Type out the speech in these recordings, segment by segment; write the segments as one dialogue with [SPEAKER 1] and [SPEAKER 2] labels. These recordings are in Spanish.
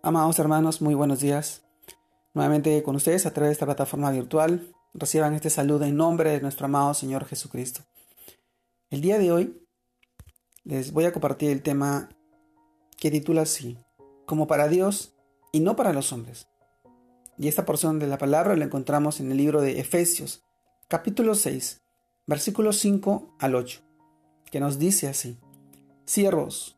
[SPEAKER 1] Amados hermanos, muy buenos días. Nuevamente con ustedes a través de esta plataforma virtual. Reciban este saludo en nombre de nuestro amado Señor Jesucristo. El día de hoy les voy a compartir el tema que titula así, como para Dios y no para los hombres. Y esta porción de la palabra la encontramos en el libro de Efesios, capítulo 6, versículos 5 al 8, que nos dice así, Siervos,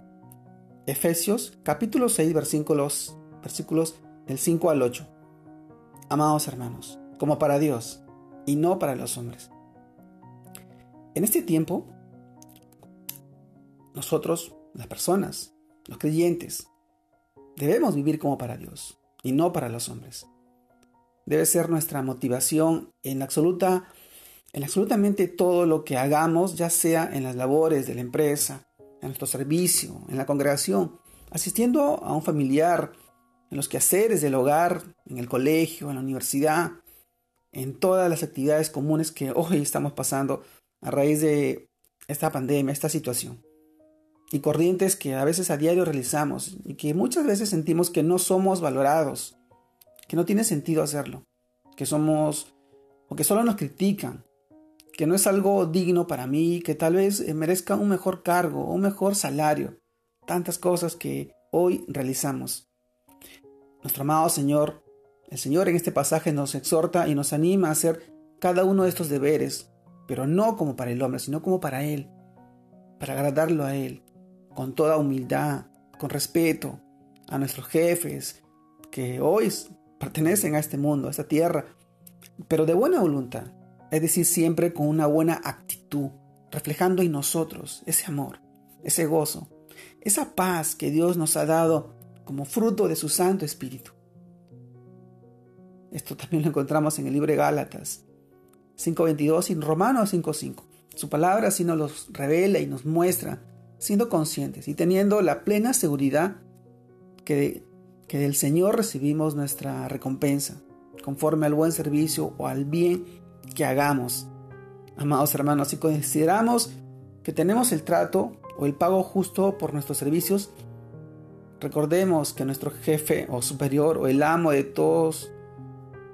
[SPEAKER 1] Efesios capítulo 6 versículos, versículos del 5 al 8. Amados hermanos, como para Dios y no para los hombres. En este tiempo, nosotros, las personas, los creyentes, debemos vivir como para Dios y no para los hombres. Debe ser nuestra motivación en absoluta en absolutamente todo lo que hagamos, ya sea en las labores de la empresa, en nuestro servicio, en la congregación, asistiendo a un familiar, en los quehaceres del hogar, en el colegio, en la universidad, en todas las actividades comunes que hoy estamos pasando a raíz de esta pandemia, esta situación. Y corrientes que a veces a diario realizamos y que muchas veces sentimos que no somos valorados, que no tiene sentido hacerlo, que somos o que solo nos critican, que no es algo digno para mí, que tal vez eh, merezca un mejor cargo, un mejor salario, tantas cosas que hoy realizamos. Nuestro amado Señor, el Señor en este pasaje nos exhorta y nos anima a hacer cada uno de estos deberes, pero no como para el hombre, sino como para Él, para agradarlo a Él, con toda humildad, con respeto a nuestros jefes, que hoy pertenecen a este mundo, a esta tierra, pero de buena voluntad, es decir, siempre con una buena actitud, reflejando en nosotros ese amor, ese gozo, esa paz que Dios nos ha dado como fruto de su Santo Espíritu. Esto también lo encontramos en el libro de Gálatas 5.22 y en Romanos 5.5. Su palabra así nos los revela y nos muestra, siendo conscientes y teniendo la plena seguridad que, que del Señor recibimos nuestra recompensa, conforme al buen servicio o al bien que hagamos. Amados hermanos, si consideramos que tenemos el trato o el pago justo por nuestros servicios, recordemos que nuestro jefe o superior o el amo de todos,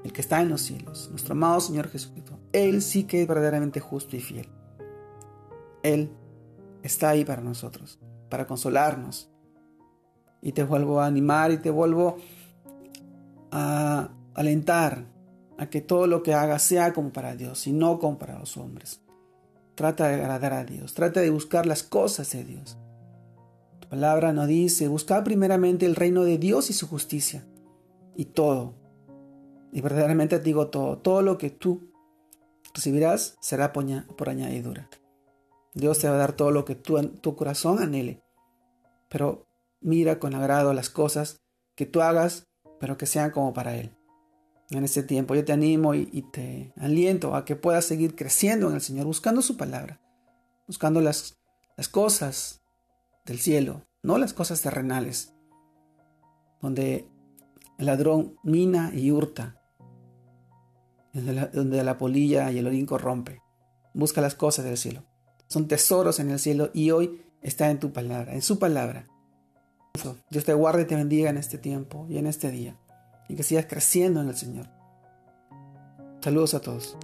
[SPEAKER 1] el que está en los cielos, nuestro amado Señor Jesucristo, Él sí que es verdaderamente justo y fiel. Él está ahí para nosotros, para consolarnos. Y te vuelvo a animar y te vuelvo a alentar a que todo lo que hagas sea como para Dios y no como para los hombres. Trata de agradar a Dios, trata de buscar las cosas de Dios. Tu palabra nos dice, buscar primeramente el reino de Dios y su justicia. Y todo, y verdaderamente te digo todo, todo lo que tú recibirás será por añadidura. Dios te va a dar todo lo que tu, tu corazón anhele. Pero mira con agrado las cosas que tú hagas, pero que sean como para Él en este tiempo. Yo te animo y, te aliento a que puedas seguir creciendo en el Señor, buscando su palabra, buscando las, cosas del cielo, no las cosas terrenales, donde el ladrón mina y hurta, donde la, donde la polilla y el orín corrompe. Busca las cosas del cielo. Son tesoros en el cielo y hoy está en tu palabra, en su palabra. Dios te guarde y te bendiga en este tiempo y en este día y que sigas creciendo en el Señor. Saludos a todos.